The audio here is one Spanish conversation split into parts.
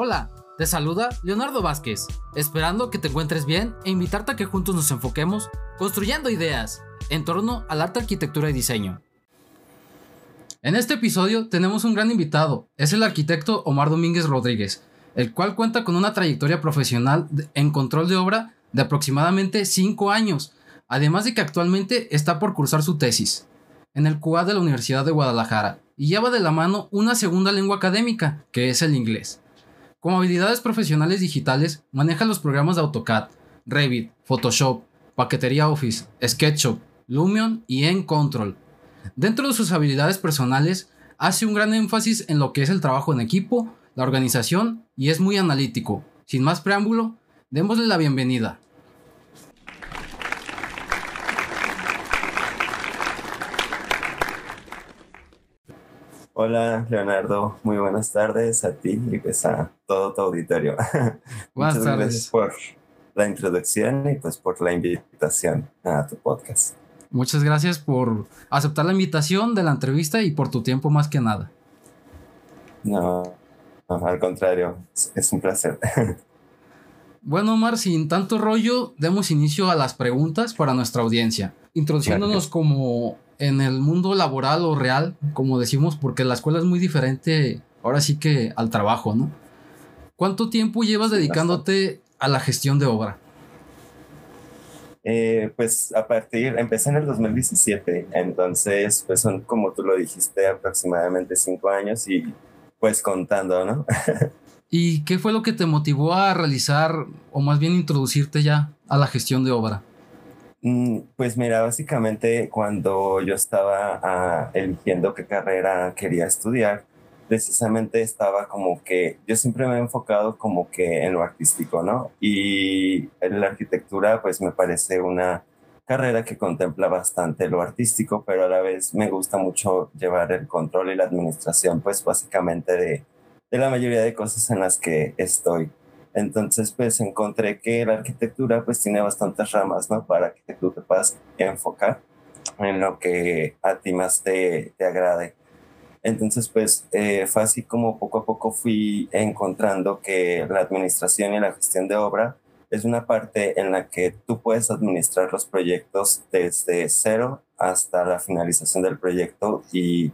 Hola, te saluda Leonardo Vázquez, esperando que te encuentres bien e invitarte a que juntos nos enfoquemos construyendo ideas en torno al arte, arquitectura y diseño. En este episodio tenemos un gran invitado, es el arquitecto Omar Domínguez Rodríguez, el cual cuenta con una trayectoria profesional en control de obra de aproximadamente 5 años, además de que actualmente está por cursar su tesis en el CUA de la Universidad de Guadalajara y lleva de la mano una segunda lengua académica, que es el inglés. Como habilidades profesionales digitales, maneja los programas de AutoCAD, Revit, Photoshop, Paquetería Office, SketchUp, Lumion y Encontrol. Dentro de sus habilidades personales, hace un gran énfasis en lo que es el trabajo en equipo, la organización y es muy analítico. Sin más preámbulo, démosle la bienvenida. Hola Leonardo, muy buenas tardes a ti y pues a todo tu auditorio. Buenas Muchas tardes. gracias por la introducción y pues por la invitación a tu podcast. Muchas gracias por aceptar la invitación de la entrevista y por tu tiempo más que nada. No, no, al contrario, es, es un placer. Bueno, Omar, sin tanto rollo, demos inicio a las preguntas para nuestra audiencia, introduciéndonos como en el mundo laboral o real, como decimos, porque la escuela es muy diferente ahora sí que al trabajo, ¿no? ¿Cuánto tiempo llevas dedicándote a la gestión de obra? Eh, pues a partir, empecé en el 2017, entonces pues son como tú lo dijiste aproximadamente cinco años y pues contando, ¿no? ¿Y qué fue lo que te motivó a realizar o más bien introducirte ya a la gestión de obra? Mm, Pues mira, básicamente cuando yo estaba ah, eligiendo qué carrera quería estudiar, precisamente estaba como que yo siempre me he enfocado como que en lo artístico, ¿no? Y en la arquitectura pues me parece una carrera que contempla bastante lo artístico, pero a la vez me gusta mucho llevar el control y la administración pues básicamente de, de la mayoría de cosas en las que estoy. Entonces, pues encontré que la arquitectura pues tiene bastantes ramas, ¿no? Para que tú te puedas enfocar en lo que a ti más te, te agrade. Entonces, pues eh, fue así como poco a poco fui encontrando que la administración y la gestión de obra es una parte en la que tú puedes administrar los proyectos desde cero hasta la finalización del proyecto y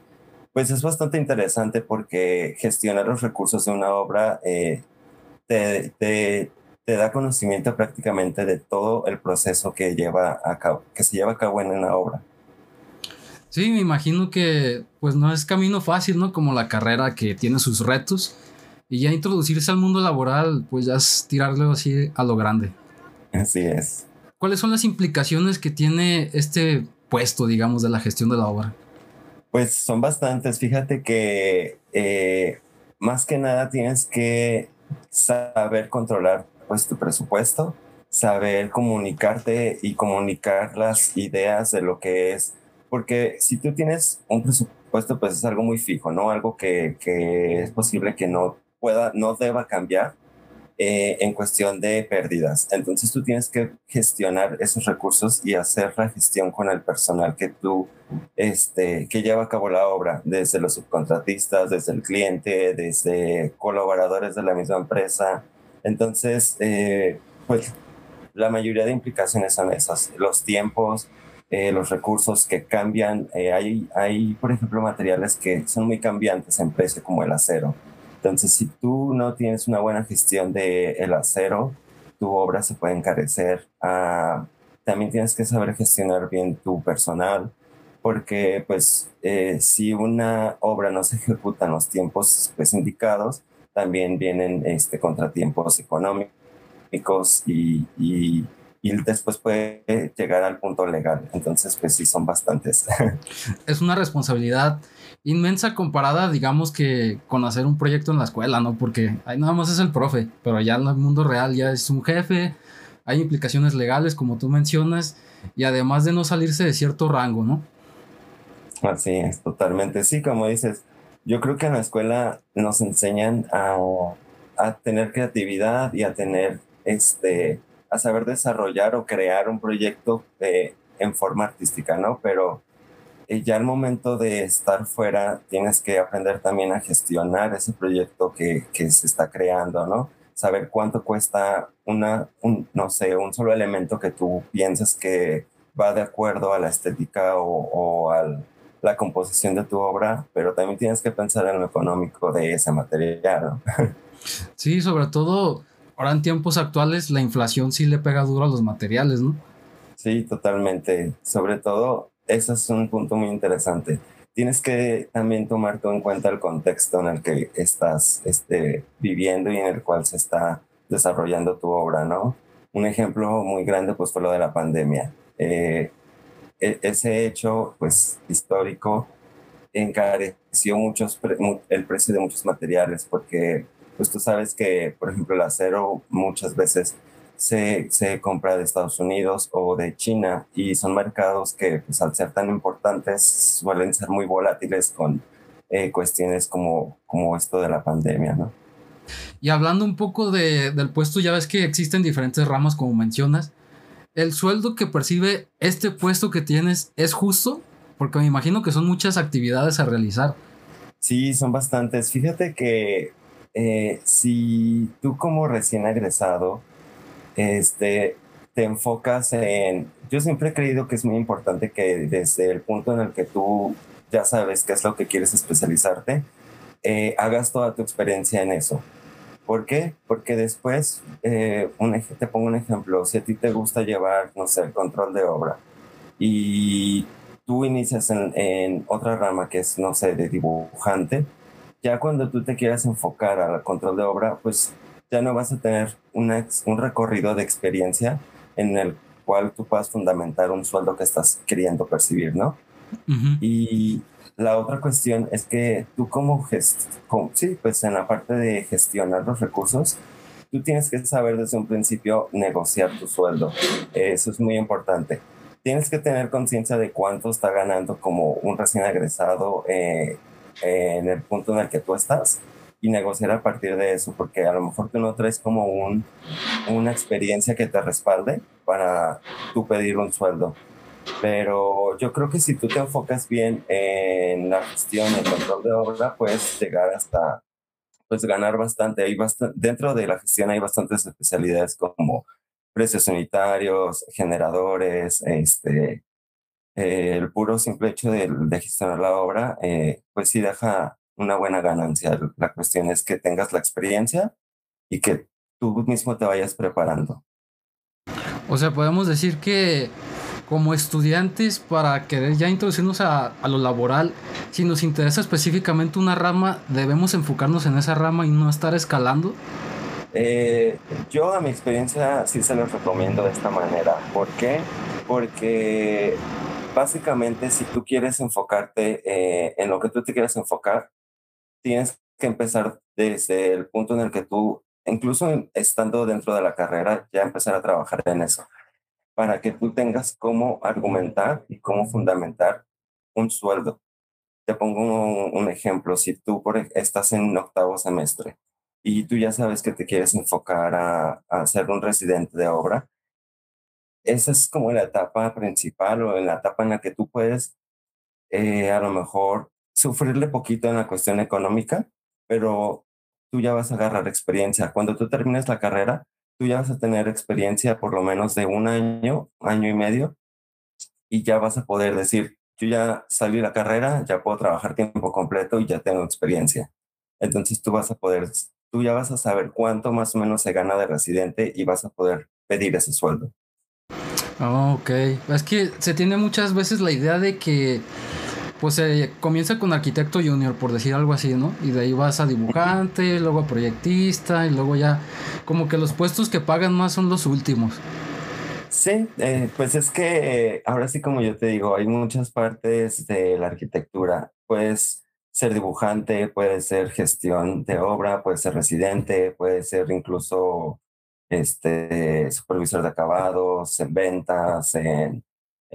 pues es bastante interesante porque gestionar los recursos de una obra eh, te, te, te, da conocimiento prácticamente de todo el proceso que, lleva a cabo, que se lleva a cabo en una obra. Sí, me imagino que pues no es camino fácil, ¿no? Como la carrera que tiene sus retos y ya introducirse al mundo laboral, pues ya es tirarlo así a lo grande. Así es. ¿Cuáles son las implicaciones que tiene este puesto, digamos, de la gestión de la obra? Pues son bastantes. Fíjate que eh, más que nada tienes que saber controlar pues tu presupuesto, saber comunicarte y comunicar las ideas de lo que es, porque si tú tienes un presupuesto pues es algo muy fijo, ¿no? Algo que, que es posible que no pueda, no deba cambiar eh, en cuestión de pérdidas. Entonces tú tienes que gestionar esos recursos y hacer la gestión con el personal que tú, este, que lleva a cabo la obra, desde los subcontratistas, desde el cliente, desde colaboradores de la misma empresa. Entonces, eh, pues la mayoría de implicaciones son esas, los tiempos, eh, los recursos que cambian. Eh, hay, hay, por ejemplo, materiales que son muy cambiantes en precio, como el acero. Entonces, si tú no tienes una buena gestión del el acero, tu obra se puede encarecer. Ah, también tienes que saber gestionar bien tu personal, porque pues eh, si una obra no se ejecuta en los tiempos pues, indicados, también vienen este, contratiempos económicos y, y, y después puede llegar al punto legal. Entonces, pues sí, son bastantes. Es una responsabilidad inmensa comparada, digamos que con hacer un proyecto en la escuela, ¿no? Porque ahí nada más es el profe, pero ya en el mundo real ya es un jefe, hay implicaciones legales, como tú mencionas, y además de no salirse de cierto rango, ¿no? Así es, totalmente. Sí, como dices, yo creo que en la escuela nos enseñan a, a tener creatividad y a tener, este, a saber desarrollar o crear un proyecto de, en forma artística, ¿no? Pero eh, ya al momento de estar fuera tienes que aprender también a gestionar ese proyecto que, que se está creando, ¿no? Saber cuánto cuesta una, un, no sé, un solo elemento que tú piensas que va de acuerdo a la estética o, o a la composición de tu obra, pero también tienes que pensar en lo económico de ese material, ¿no? Sí, sobre todo ahora en tiempos actuales la inflación sí le pega duro a los materiales, ¿no? Sí, totalmente. Sobre todo ese es un punto muy interesante. Tienes que también tomar en cuenta el contexto en el que estás este, viviendo y en el cual se está desarrollando tu obra, ¿no? Un ejemplo muy grande pues fue lo de la pandemia. Eh, ese hecho pues histórico encareció muchos el precio de muchos materiales porque pues tú sabes que por ejemplo el acero muchas veces se, se, compra de Estados Unidos o de China y son mercados que pues, al ser tan importantes suelen ser muy volátiles con eh, cuestiones como, como esto de la pandemia, ¿no? Y hablando un poco de, del puesto, ya ves que existen diferentes ramas como mencionas. ¿El sueldo que percibe este puesto que tienes es justo? Porque me imagino que son muchas actividades a realizar. Sí, son bastantes. Fíjate que eh, si tú como recién egresado este, te enfocas en... Yo siempre he creído que es muy importante que desde el punto en el que tú ya sabes qué es lo que quieres especializarte, eh, hagas toda tu experiencia en eso. ¿Por qué? Porque después, eh, un, te pongo un ejemplo, si a ti te gusta llevar, no sé, el control de obra y tú inicias en, en otra rama que es, no sé, de dibujante, ya cuando tú te quieras enfocar al control de obra, pues ya no vas a tener un recorrido de experiencia en el cual tú puedas fundamentar un sueldo que estás queriendo percibir, ¿no? Y la otra cuestión es que tú como, sí, pues en la parte de gestionar los recursos, tú tienes que saber desde un principio negociar tu sueldo. Eso es muy importante. Tienes que tener conciencia de cuánto está ganando como un recién egresado eh, en el punto en el que tú estás y negociar a partir de eso, porque a lo mejor tú no traes como un, una experiencia que te respalde para tú pedir un sueldo. Pero yo creo que si tú te enfocas bien en la gestión el control de obra, puedes llegar hasta, pues ganar bastante. Hay. Dentro de la gestión hay bastantes especialidades como precios unitarios, generadores, este, eh, el puro simple hecho de, de gestionar la obra, eh, pues sí deja una buena ganancia. La cuestión es que tengas la experiencia y que tú mismo te vayas preparando. O sea, podemos decir que como estudiantes para querer ya introducirnos a, a, lo laboral, si nos interesa específicamente una rama, debemos enfocarnos en esa rama y no estar escalando. Eh, yo a mi experiencia sí se los recomiendo de esta manera. ¿Por qué? Porque básicamente si tú quieres enfocarte eh, en lo que tú te quieres enfocar, tienes que empezar desde el punto en el que tú, incluso estando dentro de la carrera, ya empezar a trabajar en eso, para que tú tengas cómo argumentar y cómo fundamentar un sueldo. Te pongo un, ejemplo, si tú por, estás en un octavo semestre y tú ya sabes que te quieres enfocar a, a ser un residente de obra, esa es como la etapa principal o en la etapa en la que tú puedes eh, a lo mejor sufrirle poquito en la cuestión económica, pero tú ya vas a agarrar experiencia. Cuando tú termines la carrera, tú ya vas a tener experiencia por lo menos de un año, año y medio, y ya vas a poder decir, yo ya salí de la carrera, ya puedo trabajar tiempo completo y ya tengo experiencia. Entonces tú vas a poder, tú ya vas a saber cuánto más o menos se gana de residente y vas a poder pedir ese sueldo. Oh, ok. Es que se tiene muchas veces la idea de que pues se comienza con arquitecto junior, por decir algo así, ¿no? Y de ahí vas a dibujante, luego a proyectista, y luego ya como que los puestos que pagan más son los últimos. Sí, eh, pues es que ahora sí como yo te digo, hay muchas partes de la arquitectura. Puedes ser dibujante, puede ser gestión de obra, puede ser residente, puede ser incluso este, supervisor de acabados, en ventas, en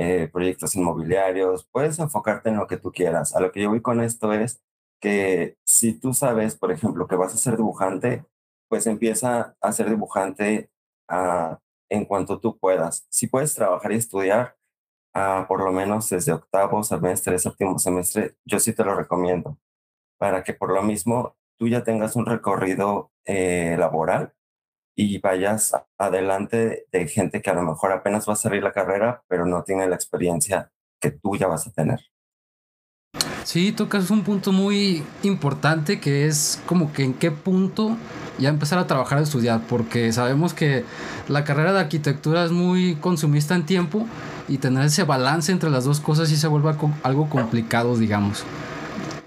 eh, proyectos inmobiliarios, puedes enfocarte en lo que tú quieras. A lo que yo voy con esto es que si tú sabes, por ejemplo, que vas a ser dibujante, pues empieza a ser dibujante a, en cuanto tú puedas. Si puedes trabajar y estudiar, a por lo menos desde octavo semestre, séptimo semestre, yo sí te lo recomiendo, para que por lo mismo tú ya tengas un recorrido eh, laboral y vayas adelante de gente que a lo mejor apenas va a salir la carrera, pero no tiene la experiencia que tú ya vas a tener. Sí, tocas un punto muy importante que es como que en qué punto ya empezar a trabajar a estudiar, porque sabemos que la carrera de arquitectura es muy consumista en tiempo y tener ese balance entre las dos cosas sí se vuelve algo complicado, digamos.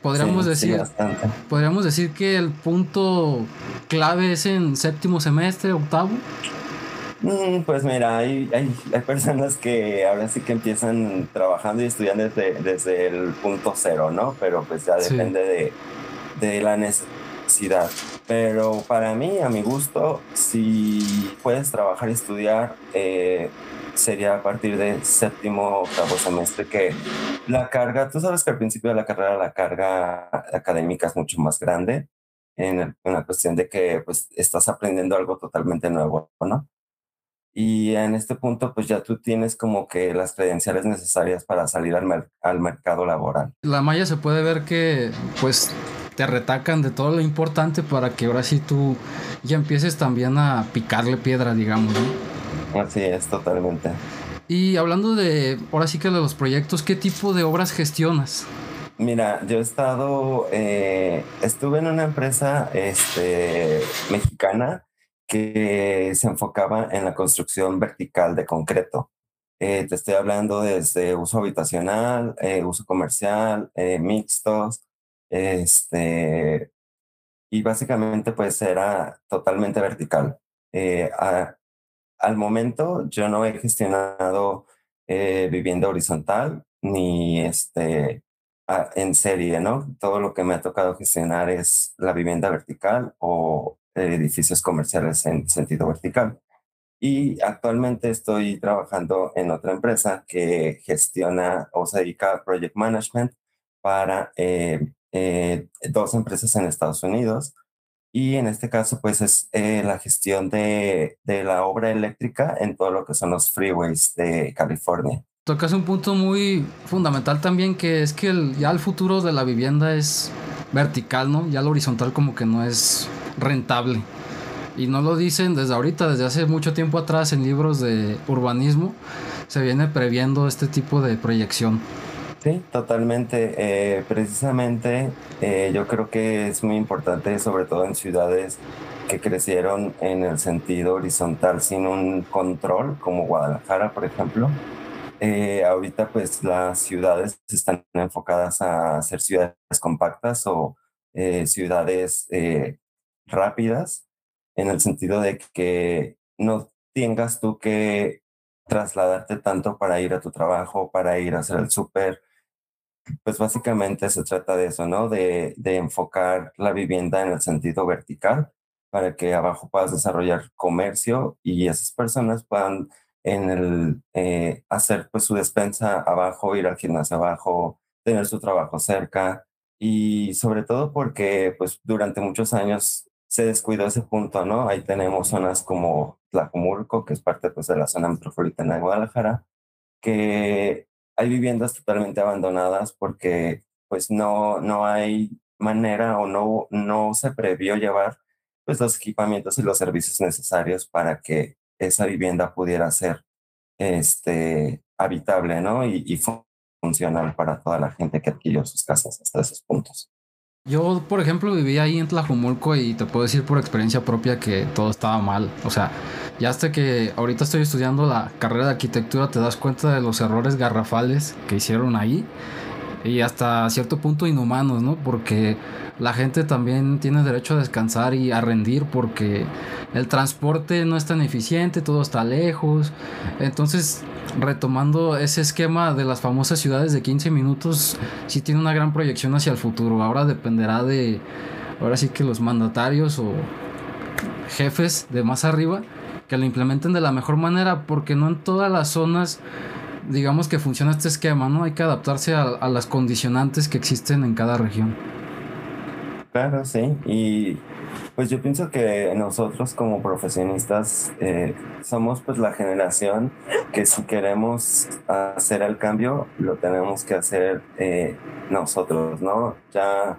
Podríamos decir, podríamos decir que el punto clave es en séptimo semestre, octavo. Mm, pues mira, hay, hay, hay, personas que ahora sí que empiezan trabajando y estudiando desde, desde el punto cero, ¿no? Pero pues ya depende de, de la necesidad. Pero para mí, a mi gusto, si puedes trabajar y estudiar, eh, sería a partir de séptimo, octavo semestre, que la carga, tú sabes que al principio de la carrera la carga académica es mucho más grande en, la cuestión de que pues estás aprendiendo algo totalmente nuevo, ¿no? Y en este punto, pues ya tú tienes como que las credenciales necesarias para salir al, al mercado laboral. La malla se puede ver que, pues, te retacan de todo lo importante para que ahora sí tú ya empieces también a picarle piedra, digamos, ¿no? Así es, totalmente. Y hablando de, ahora sí que de los proyectos, ¿qué tipo de obras gestionas? Mira, yo he estado, eh, estuve en una empresa este, mexicana que se enfocaba en la construcción vertical de concreto. Eh, te estoy hablando desde uso habitacional, eh, uso comercial, mixtos, este, y básicamente pues era totalmente vertical. Al momento yo no he gestionado vivienda horizontal ni este, en serie, ¿no? Todo lo que me ha tocado gestionar es la vivienda vertical o edificios comerciales en sentido vertical. Y actualmente estoy trabajando en otra empresa que gestiona o se dedica a project management para eh, eh, dos empresas en Estados Unidos. Y en este caso, pues es eh, la gestión de, de la obra eléctrica en todo lo que son los freeways de California. Tocas un punto muy fundamental también, que es que el, ya el futuro de la vivienda es vertical, ¿no? Ya lo horizontal como que no es rentable. Y no lo dicen desde ahorita, desde hace mucho tiempo atrás en libros de urbanismo se viene previendo este tipo de proyección. Sí, totalmente. Eh, precisamente eh, yo creo que es muy importante, sobre todo en ciudades que crecieron en el sentido horizontal sin un control, como Guadalajara, por ejemplo. Eh, ahorita pues las ciudades están enfocadas a ser ciudades compactas o ciudades rápidas en el sentido de que no tengas tú que trasladarte tanto para ir a tu trabajo, para ir a hacer el súper. Pues básicamente se trata de eso, ¿no? De, de, enfocar la vivienda en el sentido vertical para que abajo puedas desarrollar comercio y esas personas puedan en el, eh, hacer pues su despensa abajo, ir al gimnasio abajo, tener su trabajo cerca y sobre todo porque pues durante muchos años se descuidó ese punto, ¿no? Ahí tenemos zonas como Tlajumulco, que es parte pues, de la zona metropolitana de Guadalajara, que hay viviendas totalmente abandonadas porque pues no, no hay manera o no, no se previó llevar pues los equipamientos y los servicios necesarios para que esa vivienda pudiera ser este, habitable, ¿no? Y, y funcional para toda la gente que adquirió sus casas hasta esos puntos. Yo, por ejemplo, vivía ahí en Tlajumulco y te puedo decir por experiencia propia que todo estaba mal. O sea, ya hasta que ahorita estoy estudiando la carrera de arquitectura te das cuenta de los errores garrafales que hicieron ahí y hasta cierto punto inhumanos, ¿no? Porque la gente también tiene derecho a descansar y a rendir porque el transporte no es tan eficiente, todo está lejos. Entonces, retomando ese esquema de las famosas ciudades de 15 minutos, sí tiene una gran proyección hacia el futuro. Ahora dependerá de, ahora sí que los mandatarios o jefes de más arriba que lo implementen de la mejor manera, porque no en todas las zonas digamos que funciona este esquema, ¿no? Hay que adaptarse a, las condicionantes que existen en cada región. Claro, sí. Y pues yo pienso que nosotros como profesionistas eh, somos pues la generación que si queremos hacer el cambio, lo tenemos que hacer eh, nosotros, ¿no? Ya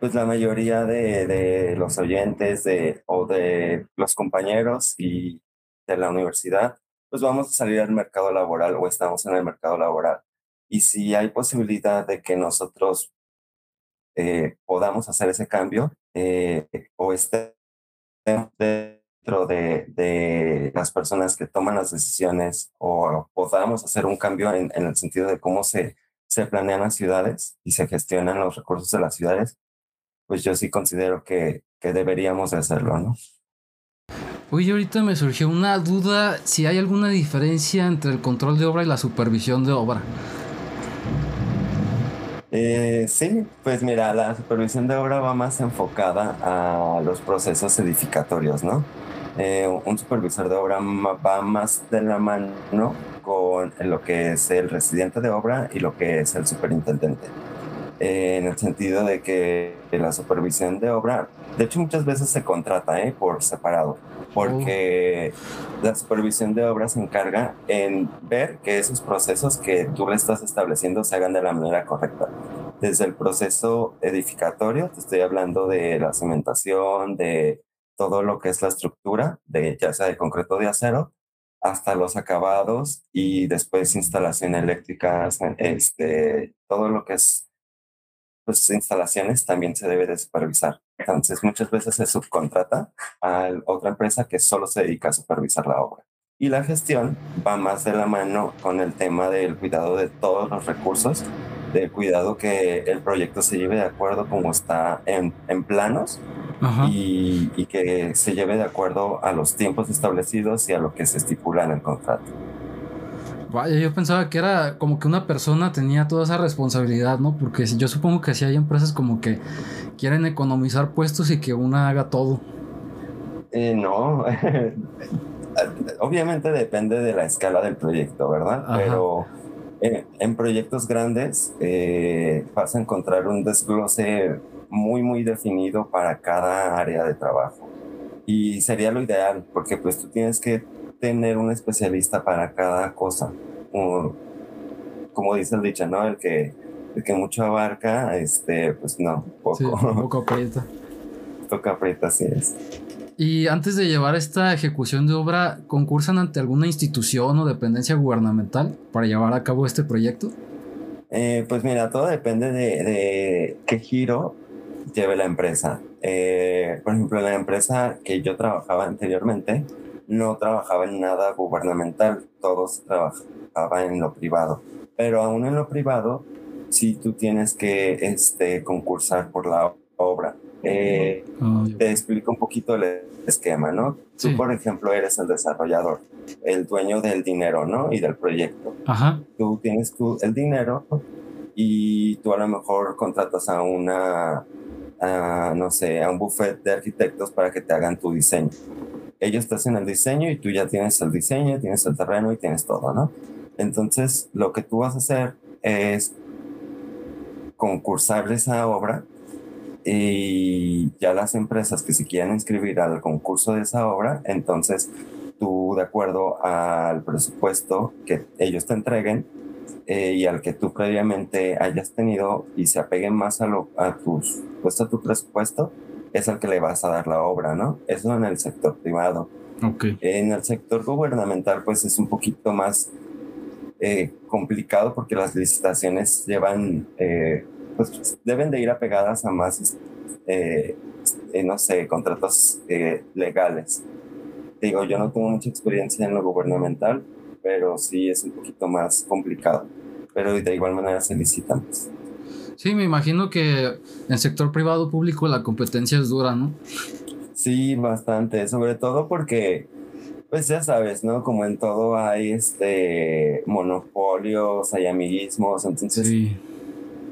pues la mayoría de, de los oyentes de, o de los compañeros y de la universidad, pues vamos a salir al mercado laboral o estamos en el mercado laboral. Y si hay posibilidad de que nosotros eh, podamos hacer ese cambio eh, o esté dentro de, de, las personas que toman las decisiones o podamos hacer un cambio en, en, el sentido de cómo se, se planean las ciudades y se gestionan los recursos de las ciudades, pues yo sí considero que, que deberíamos de hacerlo, ¿no? Oye, ahorita me surgió una duda si hay alguna diferencia entre el control de obra y la supervisión de obra. Eh, sí, pues mira, la supervisión de obra va más enfocada a los procesos edificatorios, ¿no? Eh, un supervisor de obra va más de la mano con lo que es el residente de obra y lo que es el superintendente. Eh, en el sentido de que la supervisión de obra, de hecho muchas veces se contrata ¿eh? por separado, porque la supervisión de obra se encarga en ver que esos procesos que tú le estás estableciendo se hagan de la manera correcta. Desde el proceso edificatorio, te estoy hablando de la cementación, de todo lo que es la estructura, de ya sea de concreto de acero, hasta los acabados y después instalación eléctrica, este, todo lo que es pues instalaciones también se debe de supervisar. Entonces, muchas veces se subcontrata a otra empresa que solo se dedica a supervisar la obra. Y la gestión va más de la mano con el tema del cuidado de todos los recursos, del cuidado que el proyecto se lleve de acuerdo como está en, en planos y, y que se lleve de acuerdo a los tiempos establecidos y a lo que se estipula en el contrato. Vaya, yo pensaba que era como que una persona tenía toda esa responsabilidad, ¿no? Porque yo supongo que si hay empresas como que quieren economizar puestos y que una haga todo. Eh, no, obviamente depende de la escala del proyecto, ¿verdad? Pero en, proyectos grandes eh, vas a encontrar un desglose muy, muy definido para cada área de trabajo. Y sería lo ideal, porque pues tú tienes que tener un especialista para cada cosa. Como, como dice el dicho, ¿no? El que, el que mucho abarca, este, pues no, poco. Sí, poco aprieta. Toca aprieta, así es. Y antes de llevar esta ejecución de obra, ¿concursan ante alguna institución o dependencia gubernamental para llevar a cabo este proyecto? Eh, pues mira, todo depende de, de, qué giro lleve la empresa. Eh, por ejemplo, la empresa que yo trabajaba anteriormente, no trabajaba en nada gubernamental, todos trabajaban en lo privado. Pero aún en lo privado, si tú tienes que este, concursar por la obra. Eh, ah, te explico un poquito el esquema, ¿no? Tú, por ejemplo, eres el desarrollador, el dueño del dinero, ¿no? Y del proyecto. Ajá. Tú tienes tú el dinero y tú a lo mejor contratas a una, no sé, a un buffet de arquitectos para que te hagan tu diseño ellos te hacen el diseño y tú ya tienes el diseño, tienes el terreno y tienes todo, ¿no? Entonces, lo que tú vas a hacer es concursar esa obra y ya las empresas que se quieran inscribir al concurso de esa obra, entonces tú de acuerdo al presupuesto que ellos te entreguen eh, y al que tú previamente hayas tenido y se apeguen más a, lo, a, tus, pues a tu presupuesto, es al que le vas a dar la obra, ¿no? Eso en el sector privado. Okay. En el sector gubernamental, pues es un poquito más eh, complicado porque las licitaciones llevan, eh, pues deben de ir apegadas a más, eh, no sé, contratos legales. Digo, yo no tengo mucha experiencia en lo gubernamental, pero sí es un poquito más complicado. Pero de igual manera se licitan. Sí, me imagino que en el sector privado público la competencia es dura, ¿no? Sí, bastante, sobre todo porque, pues ya sabes, ¿no? Como en todo hay este monopolios, hay amiguismos, entonces sí.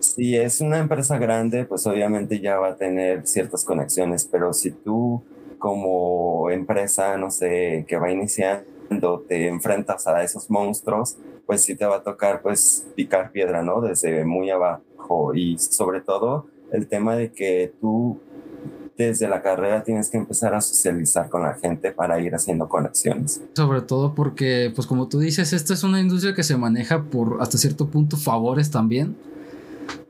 si es una empresa grande, pues obviamente ya va a tener ciertas conexiones, pero si tú como empresa, no sé, que va iniciando, te enfrentas a esos monstruos, pues sí te va a tocar pues picar piedra, ¿no? Desde muy abajo y sobre todo el tema de que tú desde la carrera tienes que empezar a socializar con la gente para ir haciendo conexiones. Sobre todo porque, pues como tú dices, esta es una industria que se maneja por hasta cierto punto favores también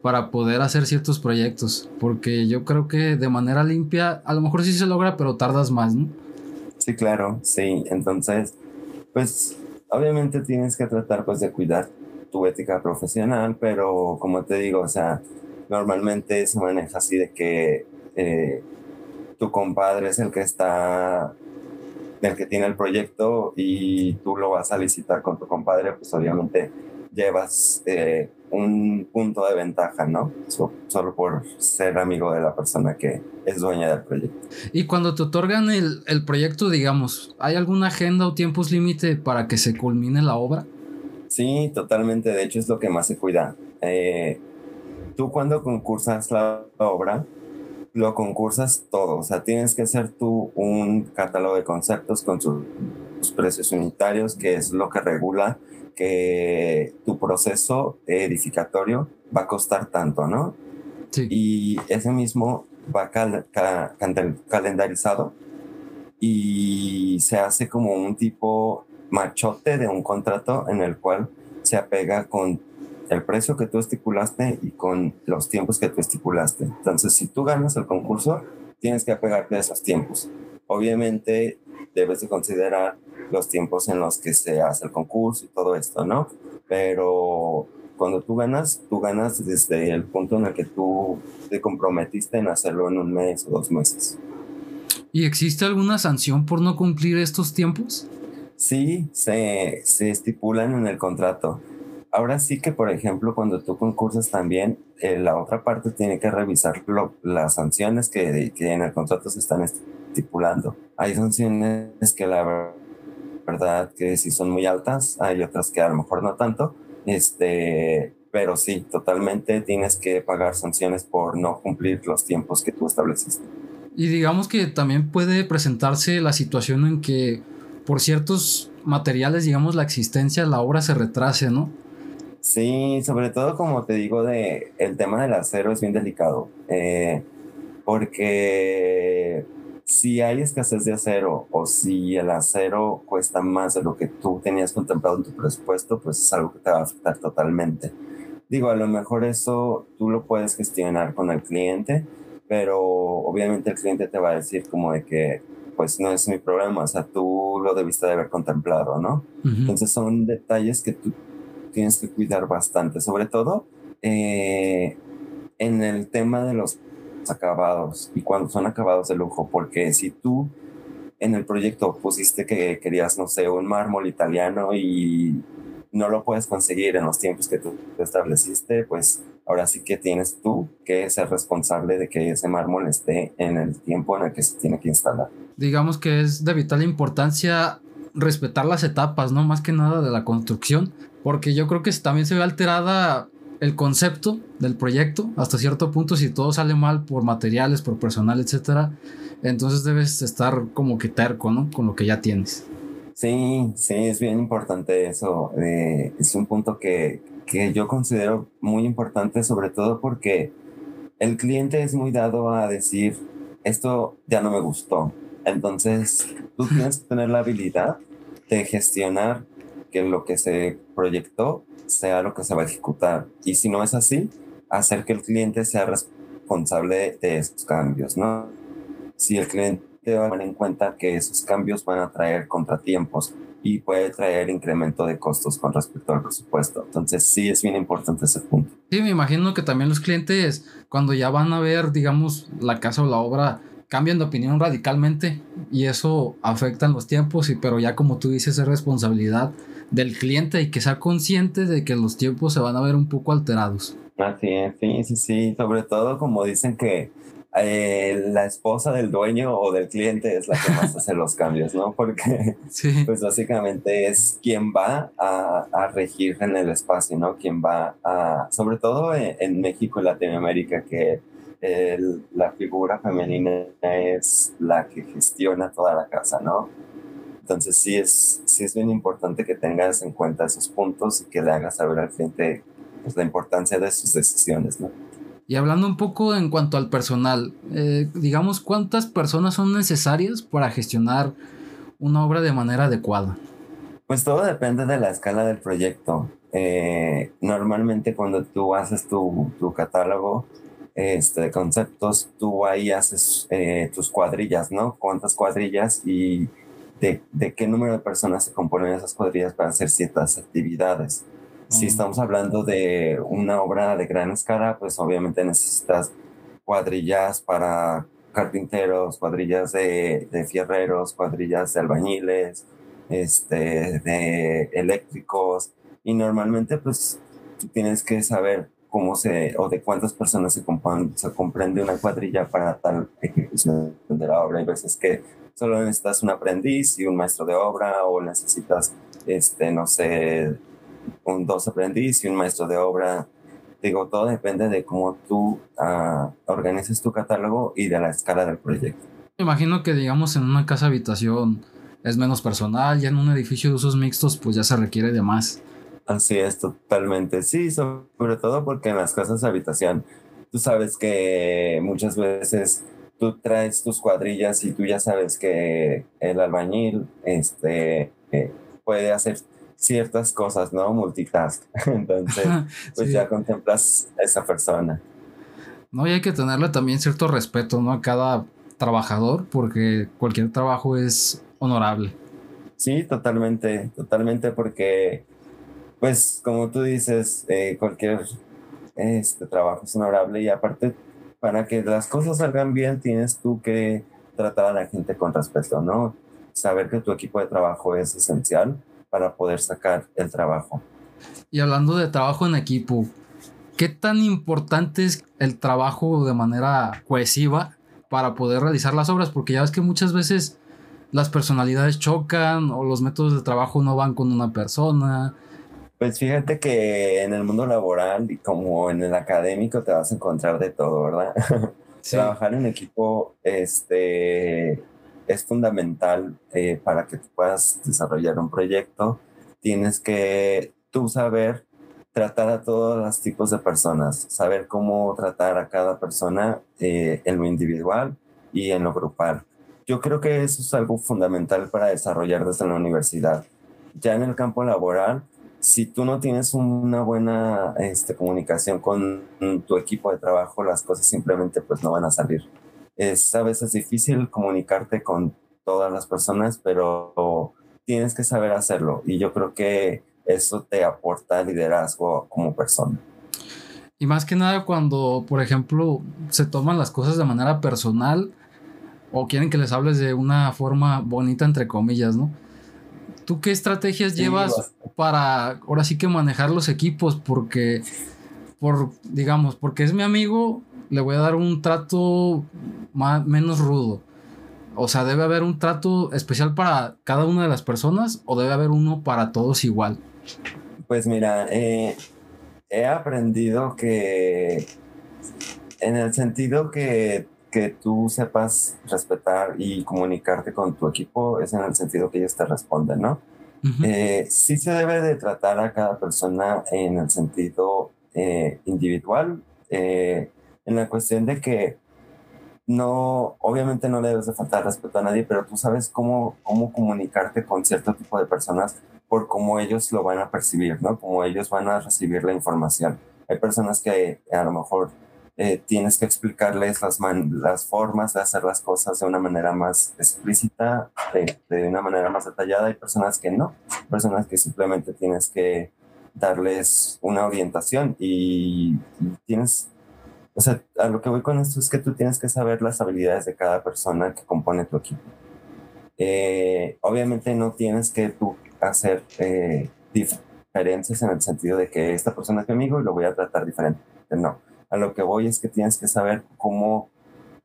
para poder hacer ciertos proyectos, porque yo creo que de manera limpia a lo mejor sí se logra, pero tardas más, ¿no? Sí, claro, sí. Entonces, pues obviamente tienes que tratar pues de cuidar tu ética profesional, pero como te digo, o sea, normalmente se maneja así de que eh, tu compadre es el que está, el que tiene el proyecto y tú lo vas a licitar con tu compadre, pues obviamente llevas eh, un punto de ventaja, ¿no? solo por ser amigo de la persona que es dueña del proyecto. Y cuando te otorgan el, el proyecto, digamos, ¿hay alguna agenda o tiempos límite para que se culmine la obra? Sí, totalmente. De hecho, es lo que más se cuida. Eh, tú cuando concursas la obra, lo concursas todo, o sea, tienes que hacer tú un catálogo de conceptos con sus, precios unitarios, que es lo que regula que tu proceso edificatorio va a costar tanto, ¿no? Sí. Y ese mismo va calendarizado y se hace como un tipo machote de un contrato en el cual se apega con el precio que tú estipulaste y con los tiempos que tú estipulaste. Entonces, si tú ganas el concurso, tienes que apegarte a esos tiempos. Obviamente, debes de considerar los tiempos en los que se hace el concurso y todo esto, ¿no? Pero cuando tú ganas, tú ganas desde el punto en el que tú te comprometiste en hacerlo en un mes o dos meses. ¿Y existe alguna sanción por no cumplir estos tiempos? Sí, se, se estipulan en el contrato. Ahora sí que, por ejemplo, cuando tú concursas también, eh, la otra parte tiene que revisar las sanciones que, que, en el contrato se están estipulando. Hay sanciones que la verdad que sí son muy altas, hay otras que a lo mejor no tanto, este, pero sí, totalmente tienes que pagar sanciones por no cumplir los tiempos que tú estableciste. Y digamos que también puede presentarse la situación en que por ciertos materiales, digamos, la existencia, la obra se retrase, ¿no? Sí, sobre todo como te digo, de, el tema del acero es bien delicado, eh, porque si hay escasez de acero o si el acero cuesta más de lo que tú tenías contemplado en tu presupuesto, pues es algo que te va a afectar totalmente. Digo, a lo mejor eso tú lo puedes gestionar con el cliente, pero obviamente el cliente te va a decir como de que pues no es mi problema, o sea, tú lo debiste de haber contemplado, ¿no? Entonces son detalles que tú tienes que cuidar bastante, sobre todo eh, en el tema de los acabados y cuando son acabados de lujo, porque si tú en el proyecto pusiste que querías, no sé, un mármol italiano y no lo puedes conseguir en los tiempos que tú estableciste, pues ahora sí que tienes tú que ser responsable de que ese mármol esté en el tiempo en el que se tiene que instalar. Digamos que es de vital importancia respetar las etapas, ¿no? Más que nada de la construcción, porque yo creo que también se ve alterada el concepto del proyecto hasta cierto punto si todo sale mal por materiales, por personal, etcétera. Entonces debes estar como que terco, ¿no? Con lo que ya tienes. Sí, sí, es bien importante eso. Eh, es un punto que, que yo considero muy importante, sobre todo porque el cliente es muy dado a decir, esto ya no me gustó. Entonces, tú tienes que tener la habilidad de gestionar que lo que se proyectó sea lo que se va a ejecutar. Y si no es así, hacer que el cliente sea responsable de esos cambios, ¿no? Si el cliente va a tener en cuenta que esos cambios van a traer contratiempos y puede traer incremento de costos con respecto al presupuesto. Entonces sí es bien importante ese punto. Sí, me imagino que también los clientes cuando ya van a ver, digamos, la casa o la obra, cambian de opinión radicalmente y eso afecta en los tiempos, y, pero ya como tú dices es responsabilidad del cliente y que sea consciente de que los tiempos se van a ver un poco alterados. Así es, sí, sí, sí, sobre todo como dicen que eh, la esposa del dueño o del cliente es la que más hace los cambios, ¿no? Porque pues básicamente es quien va a, a, regir en el espacio, ¿no? Quien va a, sobre todo en, México y Latinoamérica, que la figura femenina es la que gestiona toda la casa, ¿no? Entonces sí es, sí es bien importante que tengas en cuenta esos puntos y que le hagas saber al cliente pues, la importancia de sus decisiones, ¿no? Y hablando un poco en cuanto al personal, eh, digamos, ¿cuántas personas son necesarias para gestionar una obra de manera adecuada? Pues todo depende de la escala del proyecto. Eh, normalmente cuando tú haces tu, tu catálogo este, de conceptos, tú ahí haces eh, tus cuadrillas, ¿no? Cuántas cuadrillas y de, de, qué número de personas se componen esas cuadrillas para hacer ciertas actividades. Si estamos hablando de una obra de gran escala, pues obviamente necesitas cuadrillas para carpinteros, cuadrillas de, de fierreros, cuadrillas de albañiles, este, de eléctricos, y normalmente pues tú tienes que saber cómo se, o de cuántas personas se, se comprende una cuadrilla para tal ejecución de la obra. Hay veces que solo necesitas un aprendiz y un maestro de obra, o necesitas, este, no sé, un dos aprendiz y un maestro de obra. Digo, todo depende de cómo tú uh, organices tu catálogo y de la escala del proyecto. Me imagino que, digamos, en una casa habitación es menos personal, ya en un edificio de usos mixtos, pues ya se requiere de más. Así es, totalmente. Sí, sobre todo porque en las casas de habitación, tú sabes que muchas veces tú traes tus cuadrillas y tú ya sabes que el albañil este, eh, puede hacer ciertas cosas, ¿no? Multitask. Entonces, pues ya contemplas a esa persona. No, y hay que tenerle también cierto respeto, ¿no? A cada trabajador, porque cualquier trabajo es honorable. Sí, totalmente, totalmente, porque pues como tú dices, eh, cualquier este, trabajo es honorable y aparte, para que las cosas salgan bien, tienes tú que tratar a la gente con respeto, ¿no? Saber que tu equipo de trabajo es esencial para poder sacar el trabajo. Y hablando de trabajo en equipo, ¿qué tan importante es el trabajo de manera cohesiva para poder realizar las obras? Porque ya ves que muchas veces las personalidades chocan o los métodos de trabajo no van con una persona pues fíjate que en el mundo laboral y como en el académico te vas a encontrar de todo, ¿verdad? Trabajar en equipo este, es fundamental eh, para que tú puedas desarrollar un proyecto. Tienes que tú saber tratar a todos los tipos de personas, saber cómo tratar a cada persona eh, en lo individual y en lo grupal. Yo creo que eso es algo fundamental para desarrollar desde la universidad. Ya en el campo laboral, si tú no tienes una buena este, comunicación con tu equipo de trabajo, las cosas simplemente pues no van a salir. Es a veces difícil comunicarte con todas las personas, pero tienes que saber hacerlo y yo creo que eso te aporta liderazgo como persona. Y más que nada cuando, por ejemplo, se toman las cosas de manera personal o quieren que les hables de una forma bonita, entre comillas, ¿no? ¿Tú qué estrategias llevas para ahora sí que manejar los equipos? Porque, por, digamos, porque es mi amigo, le voy a dar un trato más, menos rudo. O sea, debe haber un trato especial para cada una de las personas o debe haber uno para todos igual. Pues mira, eh, he aprendido que en el sentido que que tú sepas respetar y comunicarte con tu equipo es en el sentido que ellos te responden, ¿no? Eh, sí se debe de tratar a cada persona en el sentido eh, individual, eh, en la cuestión de que no, obviamente no le debes de faltar respeto a nadie, pero tú sabes cómo, cómo comunicarte con cierto tipo de personas por cómo ellos lo van a percibir, ¿no? Cómo ellos van a recibir la información. Hay personas que a lo mejor eh, tienes que explicarles las, las formas de hacer las cosas de una manera más explícita, de, de, una manera más detallada. Hay personas que no, personas que simplemente tienes que darles una orientación y, tienes, o sea, a lo que voy con esto es que tú tienes que saber las habilidades de cada persona que compone tu equipo. Eh, obviamente no tienes que tú hacer eh, diferencias en el sentido de que esta persona es mi amigo y lo voy a tratar diferente. No a lo que voy es que tienes que saber cómo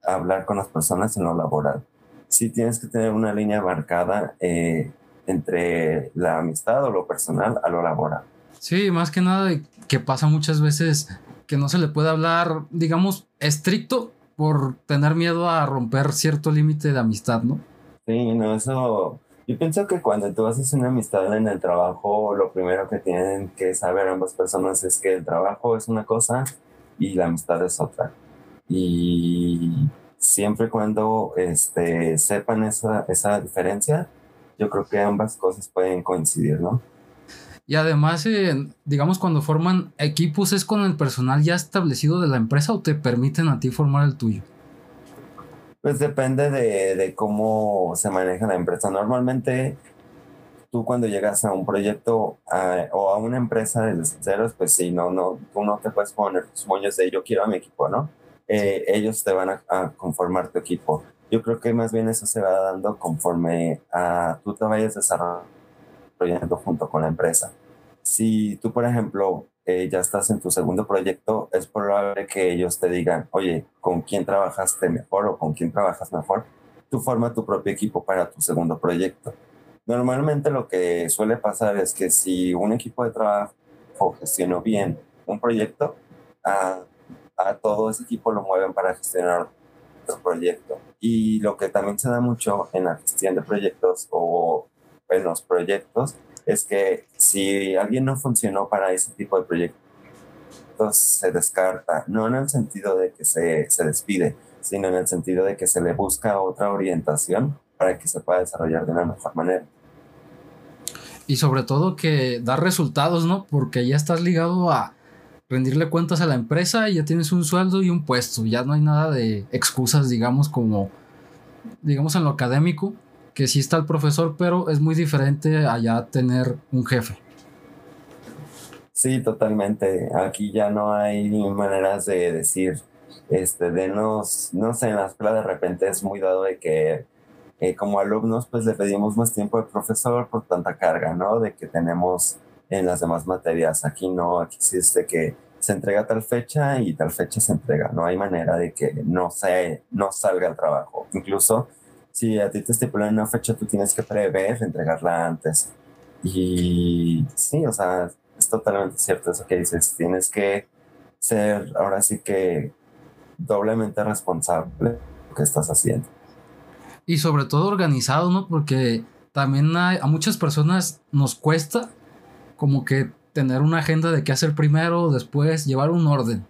hablar con las personas en lo laboral. Sí tienes que tener una línea marcada eh, entre la amistad o lo personal a lo laboral. Sí, más que nada que pasa muchas veces que no se le puede hablar, digamos, estricto por tener miedo a romper cierto límite de amistad, ¿no? Sí, no, eso... Yo pienso que cuando tú haces una amistad en el trabajo, lo primero que tienen que saber ambas personas es que el trabajo es una cosa y la amistad es otra. Y siempre cuando este, sepan esa, esa diferencia, yo creo que ambas cosas pueden coincidir, ¿no? Y además, eh, digamos, cuando forman equipos, ¿es con el personal ya establecido de la empresa o te permiten a ti formar el tuyo? Pues depende de, de cómo se maneja la empresa. Normalmente, tú cuando llegas a un proyecto o a una empresa de ceros, pues sí, no, no, tú no te puedes poner tus moños de yo quiero a mi equipo, ¿no? Eh, ellos te van a, a, conformar tu equipo. Yo creo que más bien eso se va dando conforme a tú te vayas desarrollando junto con la empresa. Si tú, por ejemplo, eh, ya estás en tu segundo proyecto, es probable que ellos te digan, oye, ¿con quién trabajaste mejor o con quién trabajas mejor? Tú forma tu propio equipo para tu segundo proyecto. Normalmente lo que suele pasar es que si un equipo de trabajo gestionó bien un proyecto, a, a todo ese equipo lo mueven para gestionar otro proyecto. Y lo que también se da mucho en la gestión de proyectos o en los proyectos es que si alguien no funcionó para ese tipo de proyectos, se descarta, no en el sentido de que se, se despide, sino en el sentido de que se le busca otra orientación para que se pueda desarrollar de una mejor manera. Y sobre todo que da resultados, ¿no? Porque ya estás ligado a rendirle cuentas a la empresa y ya tienes un sueldo y un puesto. Ya no hay nada de excusas, digamos, como, digamos, en lo académico, que sí está el profesor, pero es muy diferente allá tener un jefe. Sí, totalmente. Aquí ya no hay maneras de decir, este, denos, no sé, en la escuela de repente es muy dado de que eh, como alumnos pues le pedimos más tiempo al profesor por tanta carga, ¿no? De que tenemos en las demás materias. Aquí no, aquí existe que se entrega tal fecha y tal fecha se entrega. No hay manera de que no, se, no salga el trabajo. Incluso si a ti te estipulan una fecha, tú tienes que prever entregarla antes. Y sí, o sea, es totalmente cierto eso que dices. Tienes que ser ahora sí que doblemente responsable de lo que estás haciendo. Y sobre todo organizado, ¿no? Porque también hay, a muchas personas nos cuesta como que tener una agenda de qué hacer primero, después, llevar un orden.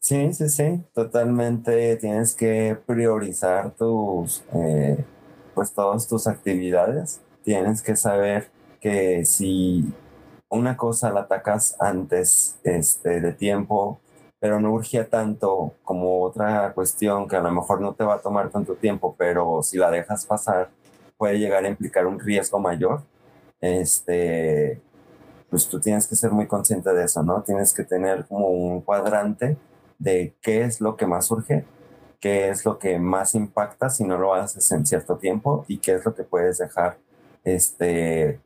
Sí, sí, sí, totalmente tienes que priorizar tus, eh, pues todas tus actividades. Tienes que saber que si una cosa la atacas antes este, de tiempo, pero no urgía tanto como otra cuestión que a lo mejor no te va a tomar tanto tiempo, pero si la dejas pasar puede llegar a implicar un riesgo mayor. Este, pues tú tienes que ser muy consciente de eso, ¿no? Tienes que tener como un cuadrante de qué es lo que más surge, qué es lo que más impacta si no lo haces en cierto tiempo y qué es lo que puedes dejar, este,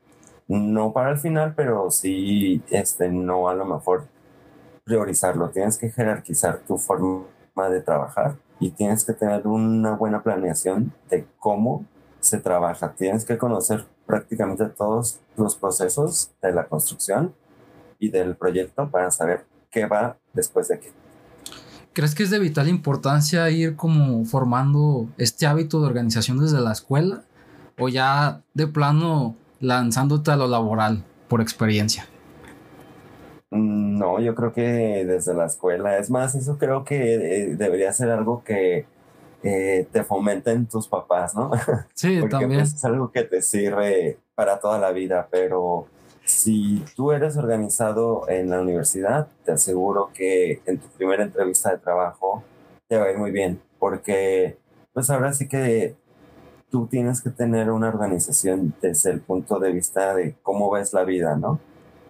no para el final, pero sí, este, no a lo mejor priorizarlo. Tienes que jerarquizar tu forma de trabajar y tienes que tener una buena planeación de cómo se trabaja. Tienes que conocer prácticamente todos los procesos de la construcción y del proyecto para saber qué va después de qué. ¿Crees que es de vital importancia ir como formando este hábito de organización desde la escuela? ¿O ya de plano lanzándote a lo laboral por experiencia? Mm, no, yo creo que desde la escuela. Es más, eso creo que eh, debería ser algo que eh, te fomenten tus papás, ¿no? Sí, Porque también. Pues, es algo que te sirve para toda la vida, pero si tú eres organizado en la universidad, te aseguro que en tu primera entrevista de trabajo te va a ir muy bien, porque pues ahora sí que tú tienes que tener una organización desde el punto de vista de cómo ves la vida, ¿no?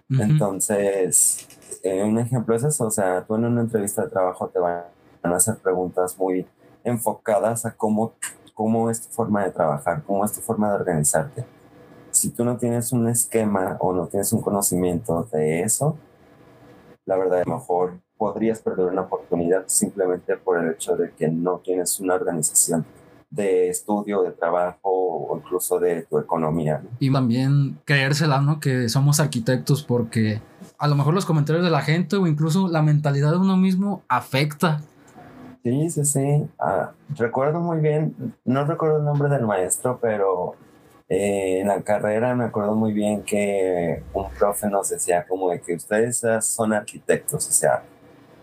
Entonces, eh, un ejemplo es eso, o sea, tú en una entrevista de trabajo te van a hacer preguntas muy enfocadas a cómo, cómo es tu forma de trabajar, cómo es tu forma de organizarte. Si tú no tienes un esquema o no tienes un conocimiento de eso, la verdad, a lo mejor podrías perder una oportunidad simplemente por el hecho de que no tienes una organización de estudio, de trabajo o incluso de tu economía. ¿no? Y también creérsela, ¿no? Que somos arquitectos porque a lo mejor los comentarios de la gente o incluso la mentalidad de uno mismo afecta. Sí, sí, sí. Ah, recuerdo muy bien, no recuerdo el nombre del maestro, pero Eh, en la carrera me acuerdo muy bien que un profe nos decía como de que ustedes son arquitectos, o sea,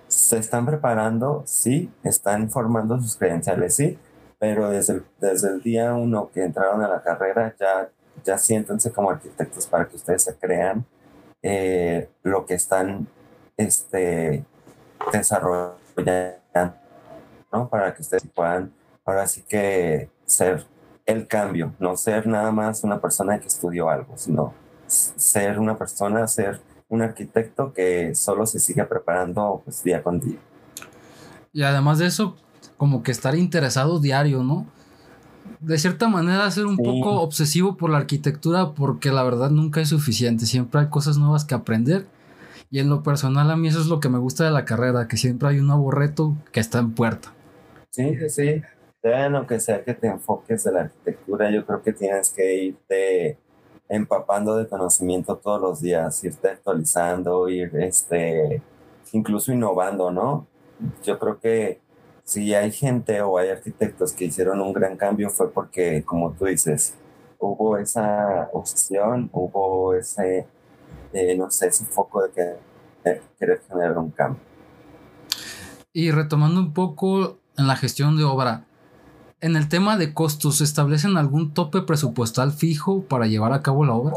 se están preparando, sí, están formando sus credenciales, sí, pero desde el, desde el día uno que entraron a la carrera ya, ya siéntense como arquitectos para que ustedes se crean eh, lo que están este, desarrollando, ¿no? Para que ustedes puedan ahora sí que ser el cambio, no ser nada más una persona que estudió algo, sino ser una persona, ser un arquitecto que solo se sigue preparando pues, día con día. Y además de eso, como que estar interesado diario, ¿no? De cierta manera ser un poco obsesivo por la arquitectura porque la verdad nunca es suficiente, siempre hay cosas nuevas que aprender y en lo personal a mí eso es lo que me gusta de la carrera, que siempre hay un nuevo reto que está en puerta. Sí, sí, lo que sea que te enfoques de la arquitectura, yo creo que tienes que irte empapando de conocimiento todos los días, irte actualizando, ir este, incluso innovando, ¿no? Yo creo que si hay gente o hay arquitectos que hicieron un gran cambio fue porque, como tú dices, hubo esa obsesión, hubo ese, eh, no sé, ese foco de que, querer generar un cambio. Y retomando un poco en la gestión de obra, en el tema de costos, ¿establecen algún tope presupuestal fijo para llevar a cabo la obra?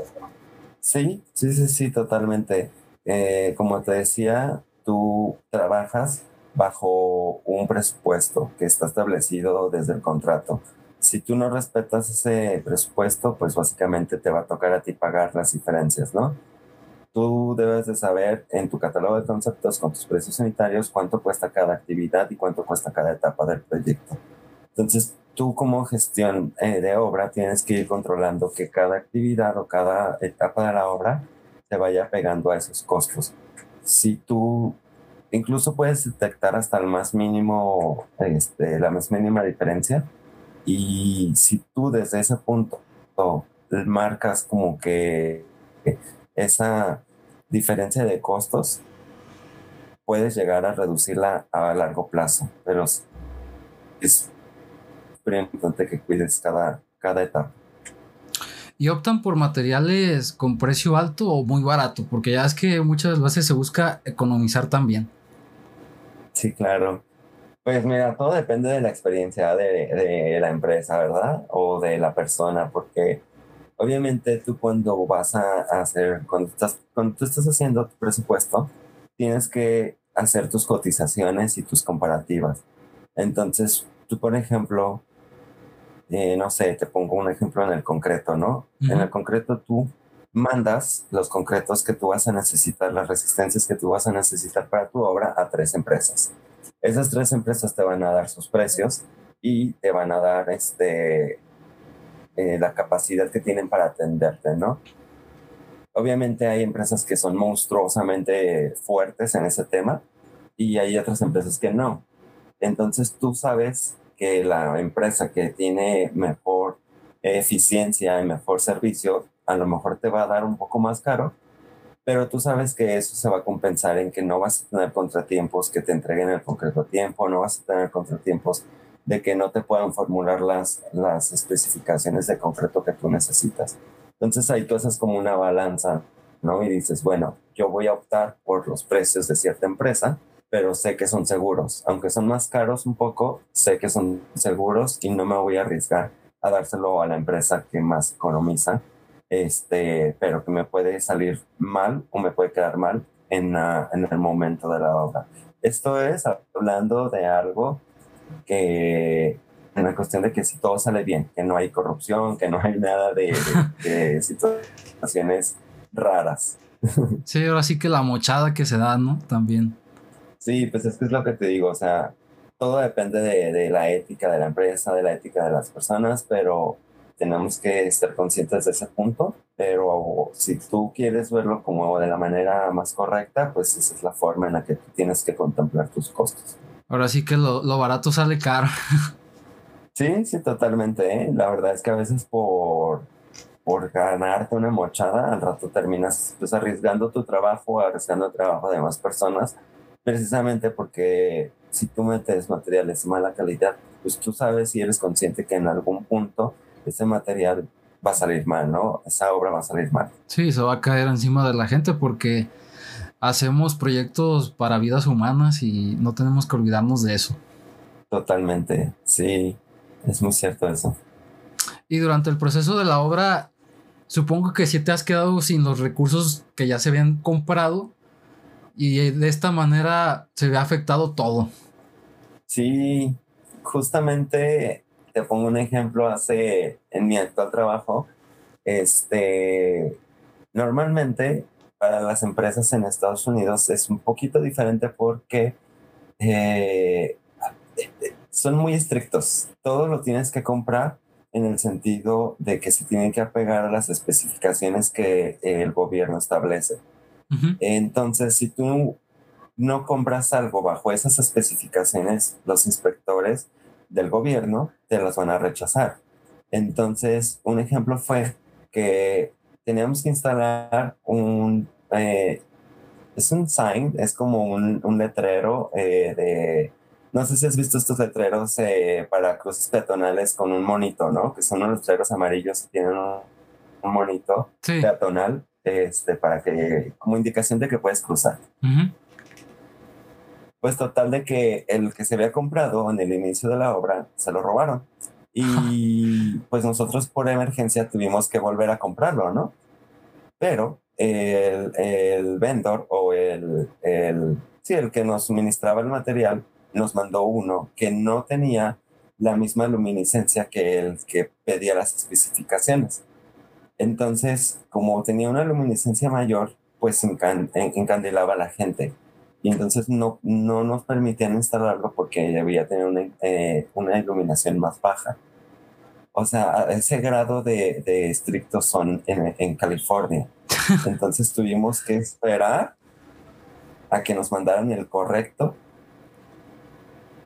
Sí, sí, sí, sí, totalmente. Eh, como te decía, tú trabajas bajo un presupuesto que está establecido desde el contrato. Si tú no respetas ese presupuesto, pues básicamente te va a tocar a ti pagar las diferencias, ¿no? Tú debes de saber en tu catálogo de conceptos con tus precios sanitarios cuánto cuesta cada actividad y cuánto cuesta cada etapa del proyecto. Entonces, tú como gestión eh, de obra tienes que ir controlando que cada actividad o cada etapa de la obra te vaya pegando a esos costos. Si tú incluso puedes detectar hasta el más mínimo, este, la más mínima diferencia, y si tú desde ese punto marcas como que esa diferencia de costos, puedes llegar a reducirla a largo plazo, pero es importante que cuides cada, cada etapa. ¿Y optan por materiales con precio alto o muy barato? Porque ya es que muchas veces se busca economizar también. Sí, claro. Pues mira, todo depende de la experiencia de, de, la empresa, ¿verdad? O de la persona, porque obviamente tú cuando vas a hacer, cuando, estás, cuando tú estás haciendo tu presupuesto, tienes que hacer tus cotizaciones y tus comparativas. Entonces, tú, por ejemplo, eh, no sé, te pongo un ejemplo en el concreto, ¿no? En el concreto tú mandas los concretos que tú vas a necesitar, las resistencias que tú vas a necesitar para tu obra a tres empresas. Esas tres empresas te van a dar sus precios y te van a dar este, eh, la capacidad que tienen para atenderte, ¿no? Obviamente hay empresas que son monstruosamente fuertes en ese tema y hay otras empresas que no. Entonces tú sabes que la empresa que tiene mejor eficiencia y mejor servicio, a lo mejor te va a dar un poco más caro, pero tú sabes que eso se va a compensar en que no vas a tener contratiempos que te entreguen el concreto tiempo, no vas a tener contratiempos de que no te puedan formular las, las especificaciones de concreto que tú necesitas. Entonces ahí tú haces como una balanza, ¿no? Y dices, bueno, yo voy a optar por los precios de cierta empresa pero sé que son seguros. Aunque son más caros un poco, sé que son seguros y no me voy a arriesgar a dárselo a la empresa que más economiza, este, pero que me puede salir mal o me puede quedar mal en, en el momento de la obra. Esto es hablando de algo que en la cuestión de que si todo sale bien, que no hay corrupción, que no hay nada de, de, de situaciones raras. Sí, ahora sí que la mochada que se da, ¿no? También. Sí, pues es que es lo que te digo, o sea, todo depende de, de, la ética de la empresa, de la ética de las personas, pero tenemos que estar conscientes de ese punto, pero si tú quieres verlo como de la manera más correcta, pues esa es la forma en la que tú tienes que contemplar tus costos. Ahora sí que lo, lo barato sale caro. Sí, sí, totalmente. ¿eh? La verdad es que a veces por, por ganarte una mochada, al rato terminas pues, arriesgando tu trabajo, arriesgando el trabajo de más personas precisamente porque si tú metes materiales de mala calidad, pues tú sabes y eres consciente que en algún punto ese material va a salir mal, ¿no? Esa obra va a salir mal. Sí, se va a caer encima de la gente porque hacemos proyectos para vidas humanas y no tenemos que olvidarnos de eso. Totalmente, sí, es muy cierto eso. Y durante el proceso de la obra, supongo que si te has quedado sin los recursos que ya se habían comprado y de esta manera se ve afectado todo. Sí, justamente te pongo un ejemplo, hace en mi actual trabajo, este, normalmente para las empresas en Estados Unidos es un poquito diferente porque eh, son muy estrictos. Todo lo tienes que comprar en el sentido de que se tienen que apegar a las especificaciones que el gobierno establece. Entonces, si tú no compras algo bajo esas especificaciones, los inspectores del gobierno te las van a rechazar. Entonces, un ejemplo fue que teníamos que instalar un, eh, es un sign, es como un, un letrero eh, de, no sé si has visto estos letreros eh, para cruces peatonales con un monito, ¿no? Que son unos letreros amarillos que tienen un, monito peatonal este, para que, como indicación de que puedes cruzar. Pues total de que el que se había comprado en el inicio de la obra se lo robaron. Y pues nosotros por emergencia tuvimos que volver a comprarlo, ¿no? Pero el, el vendor o el, el, sí, el que nos suministraba el material nos mandó uno que no tenía la misma luminiscencia que el que pedía las especificaciones. Entonces, como tenía una luminiscencia mayor, pues encandilaba a la gente. Y entonces no, no nos permitían instalarlo porque debía tener una, eh, una iluminación más baja. O sea, ese grado de, de estrictos son en, en California. Entonces tuvimos que esperar a que nos mandaran el correcto.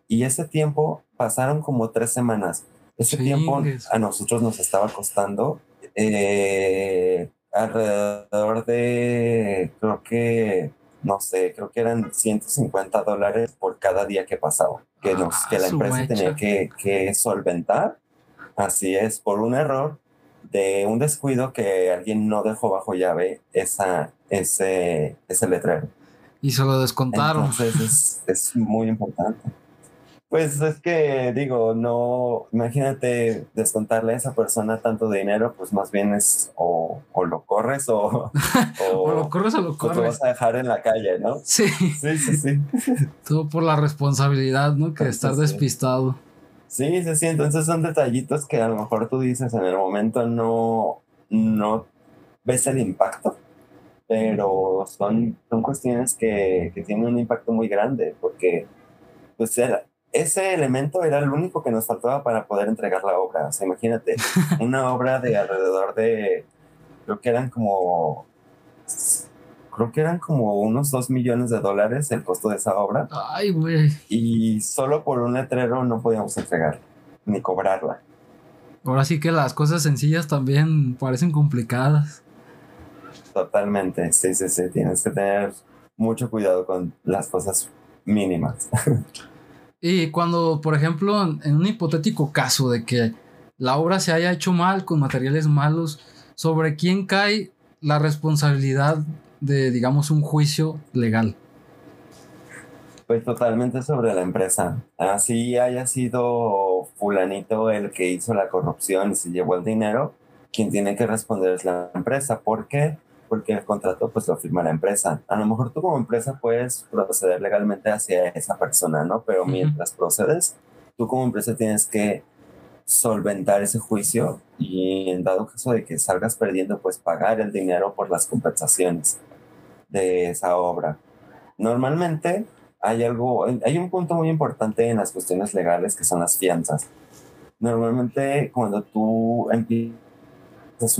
Y ese tiempo pasaron como tres semanas. Ese tiempo a nosotros nos estaba costando eh, alrededor de, creo que, no sé, creo que eran 150 dólares por cada día que pasaba, que, nos, que la ah, empresa tenía que, que solventar. Así es, por un error de un descuido que alguien no dejó bajo llave esa, ese, ese letrero. Y se lo descontaron. Entonces es, es muy importante. Pues es que digo, no, imagínate descontarle a esa persona tanto dinero, pues más bien es o, o lo corres o, o, lo corres o lo corres. Te vas a dejar en la calle, ¿no? Sí. Sí, sí, sí. Todo por la responsabilidad, ¿no? Que estar despistado. Sí, sí, sí. Entonces son detallitos que a lo mejor tú dices en el momento no, no ves el impacto, pero son, son cuestiones que, que tienen un impacto muy grande porque pues era, ese elemento era el único que nos faltaba para poder entregar la obra. O sea, imagínate, una obra de alrededor de, creo que eran como creo que eran como unos 2 millones de dólares el costo de esa obra. Ay, güey. Y solo por un letrero no podíamos entregar ni cobrarla. Ahora sí que las cosas sencillas también parecen complicadas. Totalmente, sí, sí, sí. Tienes que tener mucho cuidado con las cosas mínimas. y cuando, por ejemplo, en un hipotético caso de que la obra se haya hecho mal con materiales malos, ¿sobre quién cae la responsabilidad de, digamos, un juicio legal? Pues totalmente sobre la empresa. Así haya sido fulanito el que hizo la corrupción y se llevó el dinero, quien tiene que responder es la empresa. ¿Por qué? Porque el contrato pues lo firma la empresa. A lo mejor tú como empresa puedes proceder legalmente hacia esa persona, ¿no? Pero mientras procedes, tú como empresa tienes que solventar ese juicio y en dado caso de que salgas perdiendo, pues pagar el dinero por las compensaciones de esa obra. Normalmente hay algo, hay un punto muy importante en las cuestiones legales que son las fianzas. Normalmente cuando tú empiezas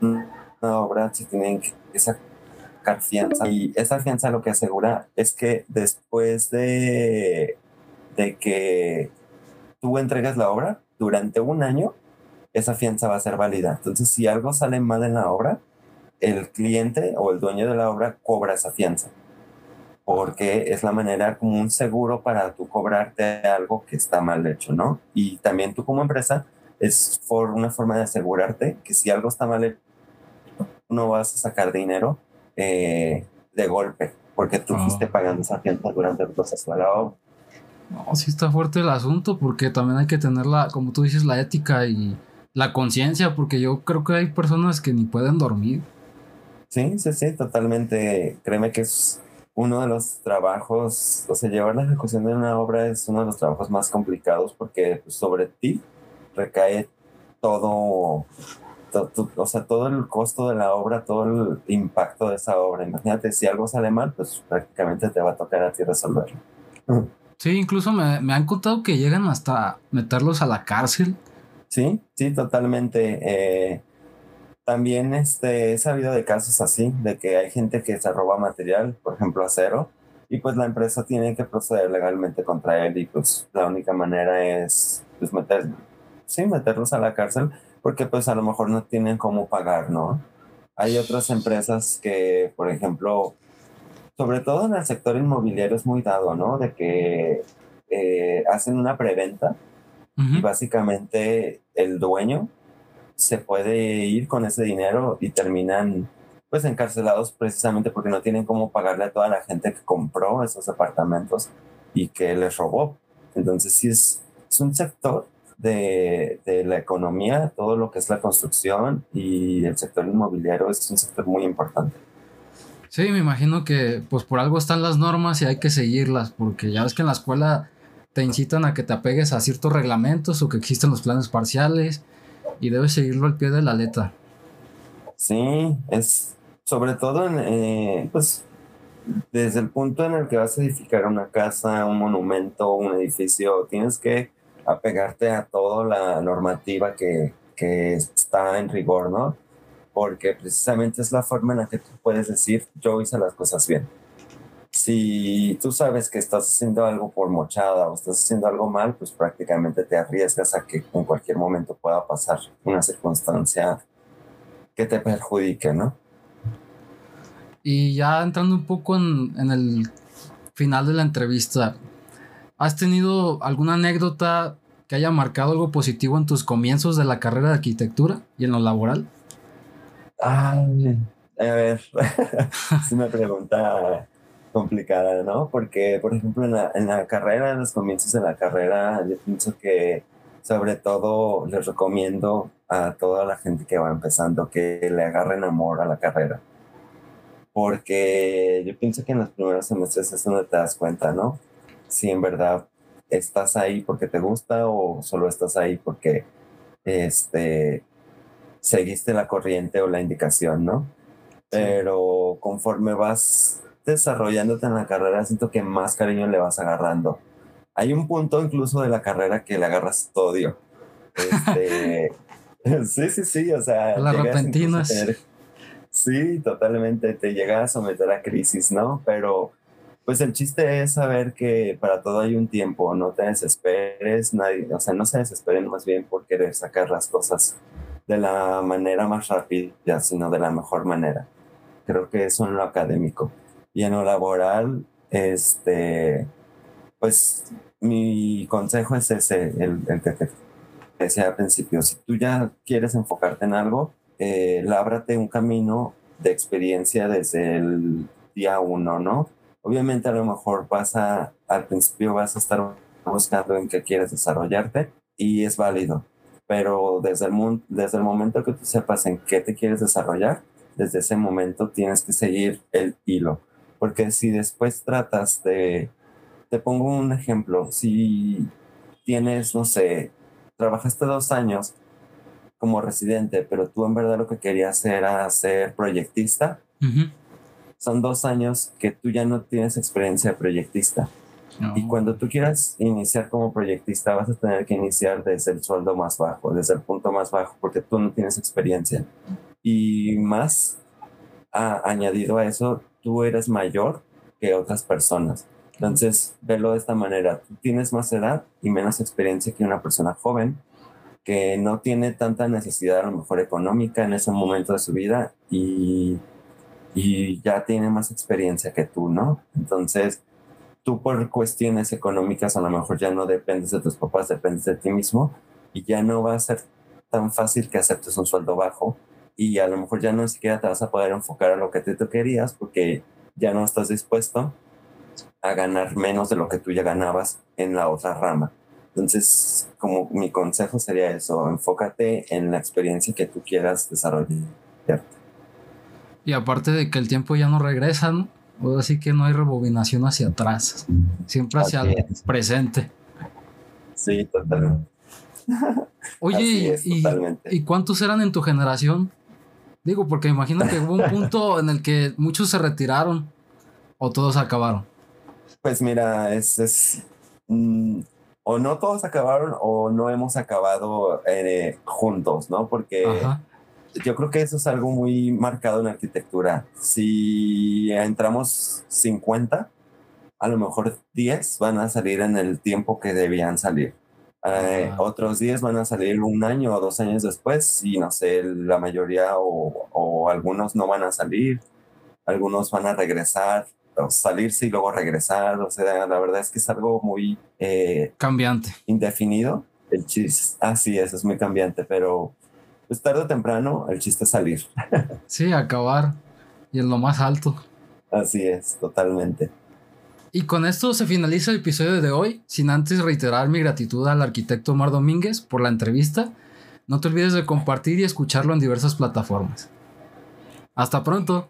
una obra se tienen que sacar fianza y esa fianza lo que asegura es que después de, de que tú entregas la obra durante un año, esa fianza va a ser válida. Entonces, si algo sale mal en la obra, el cliente o el dueño de la obra cobra esa fianza, porque es la manera como un seguro para tú cobrarte algo que está mal hecho, ¿no? Y también tú como empresa es por una forma de asegurarte que si algo está mal, no vas a sacar dinero eh, de golpe, porque tú fuiste ah. pagando esa fianza durante el proceso de la obra. No, sí está fuerte el asunto, porque también hay que tener la, como tú dices, la ética y la conciencia, porque yo creo que hay personas que ni pueden dormir. Sí, sí, sí, totalmente. Créeme que es uno de los trabajos, o sea, llevar la ejecución de una obra es uno de los trabajos más complicados porque pues, sobre ti recae todo, o sea, todo el costo de la obra, todo el impacto de esa obra. Imagínate, si algo sale mal, pues prácticamente te va a tocar a ti resolverlo. Sí, incluso me, me han contado que llegan hasta meterlos a la cárcel. Sí, sí, totalmente. Eh, también este, he sabido de casos así, de que hay gente que se roba material, por ejemplo acero, y pues la empresa tiene que proceder legalmente contra él y pues la única manera es pues meter, sí, meterlos a la cárcel porque pues a lo mejor no tienen cómo pagar, ¿no? Hay otras empresas que, por ejemplo, sobre todo en el sector inmobiliario es muy dado, ¿no? De que eh, hacen una preventa y básicamente el dueño se puede ir con ese dinero y terminan pues encarcelados precisamente porque no tienen cómo pagarle a toda la gente que compró esos apartamentos y que les robó. Entonces sí es, es un sector de, de, la economía, todo lo que es la construcción y el sector inmobiliario es un sector muy importante. Sí, me imagino que pues por algo están las normas y hay que seguirlas, porque ya ves que en la escuela te incitan a que te apegues a ciertos reglamentos o que existen los planes parciales y debes seguirlo al pie de la letra. Sí, es sobre todo en, eh, pues, desde el punto en el que vas a edificar una casa, un monumento, un edificio, tienes que apegarte a toda la normativa que, que está en rigor, ¿no? Porque precisamente es la forma en la que tú puedes decir, yo hice las cosas bien si tú sabes que estás haciendo algo por mochada o estás haciendo algo mal, pues prácticamente te arriesgas a que en cualquier momento pueda pasar una circunstancia que te perjudique, ¿no? Y ya entrando un poco en, en el final de la entrevista, ¿has tenido alguna anécdota que haya marcado algo positivo en tus comienzos de la carrera de arquitectura y en lo laboral? Ah, a ver, si me pregunta complicada, ¿no? Porque, por ejemplo, en la, en la carrera, en los comienzos de la carrera, yo pienso que sobre todo les recomiendo a toda la gente que va empezando que le agarren amor a la carrera. Porque yo pienso que en los primeros semestres es donde te das cuenta, ¿no? Si en verdad estás ahí porque te gusta o solo estás ahí porque este, seguiste la corriente o la indicación, ¿no? Pero conforme vas desarrollándote en la carrera, siento que más cariño le vas agarrando. Hay un punto incluso de la carrera que le agarras odio. Este, sí, sí, sí, o sea... Las repentinas. sí, totalmente, te llega a someter a crisis, ¿no? Pero pues el chiste es saber que para todo hay un tiempo, no te desesperes, nadie, o sea, no se desesperen más bien por querer sacar las cosas de la manera más rápida, sino de la mejor manera. Creo que eso en lo académico. Y en lo laboral, este, pues mi consejo es ese, el, el que te decía al principio. Si tú ya quieres enfocarte en algo, eh, lábrate un camino de experiencia desde el día uno, ¿no? Obviamente a lo mejor vas a, al principio vas a estar buscando en qué quieres desarrollarte y es válido, pero desde el, desde el momento que tú sepas en qué te quieres desarrollar, desde ese momento tienes que seguir el hilo. Porque si después tratas de, te pongo un ejemplo, si tienes, no sé, trabajaste dos años como residente, pero tú en verdad lo que querías era ser proyectista, son dos años que tú ya no tienes experiencia de proyectista. Y cuando tú quieras iniciar como proyectista, vas a tener que iniciar desde el sueldo más bajo, desde el punto más bajo, porque tú no tienes experiencia. Y más añadido a eso, tú eres mayor que otras personas. Entonces, velo de esta manera. Tú tienes más edad y menos experiencia que una persona joven que no tiene tanta necesidad a lo mejor económica en ese momento de su vida y, y ya tiene más experiencia que tú, ¿no? Entonces, tú por cuestiones económicas a lo mejor ya no dependes de tus papás, dependes de ti mismo y ya no va a ser tan fácil que aceptes un sueldo bajo y a lo mejor ya no siquiera te vas a poder enfocar a lo que tú querías porque ya no estás dispuesto a ganar menos de lo que tú ya ganabas en la otra rama. Entonces, como mi consejo sería eso, enfócate en la experiencia que tú quieras desarrollar. Y aparte de que el tiempo ya no regresa, ¿no? Así que no hay rebobinación hacia atrás, siempre hacia el presente. Sí, totalmente. Oye, y, ¿y cuántos eran en tu generación? Digo, porque imagino que hubo un punto en el que muchos se retiraron o todos acabaron. Pues mira, es, es mm, o no todos acabaron o no hemos acabado eh, juntos, ¿no? Porque yo creo que eso es algo muy marcado en arquitectura. Si entramos 50, a lo mejor 10 van a salir en el tiempo que debían salir. Eh, otros 10 van a salir un año o dos años después y no sé, la mayoría o, o algunos no van a salir, algunos van a regresar salirse y luego regresar. O sea, la verdad es que es algo muy... Eh, cambiante. Indefinido. El chiste, así es, es muy cambiante, pero pues tarde o temprano el chiste es salir. sí, acabar. Y en lo más alto. Así es, totalmente. Y con esto se finaliza el episodio de hoy, sin antes reiterar mi gratitud al arquitecto Omar Domínguez por la entrevista. No te olvides de compartir y escucharlo en diversas plataformas. Hasta pronto.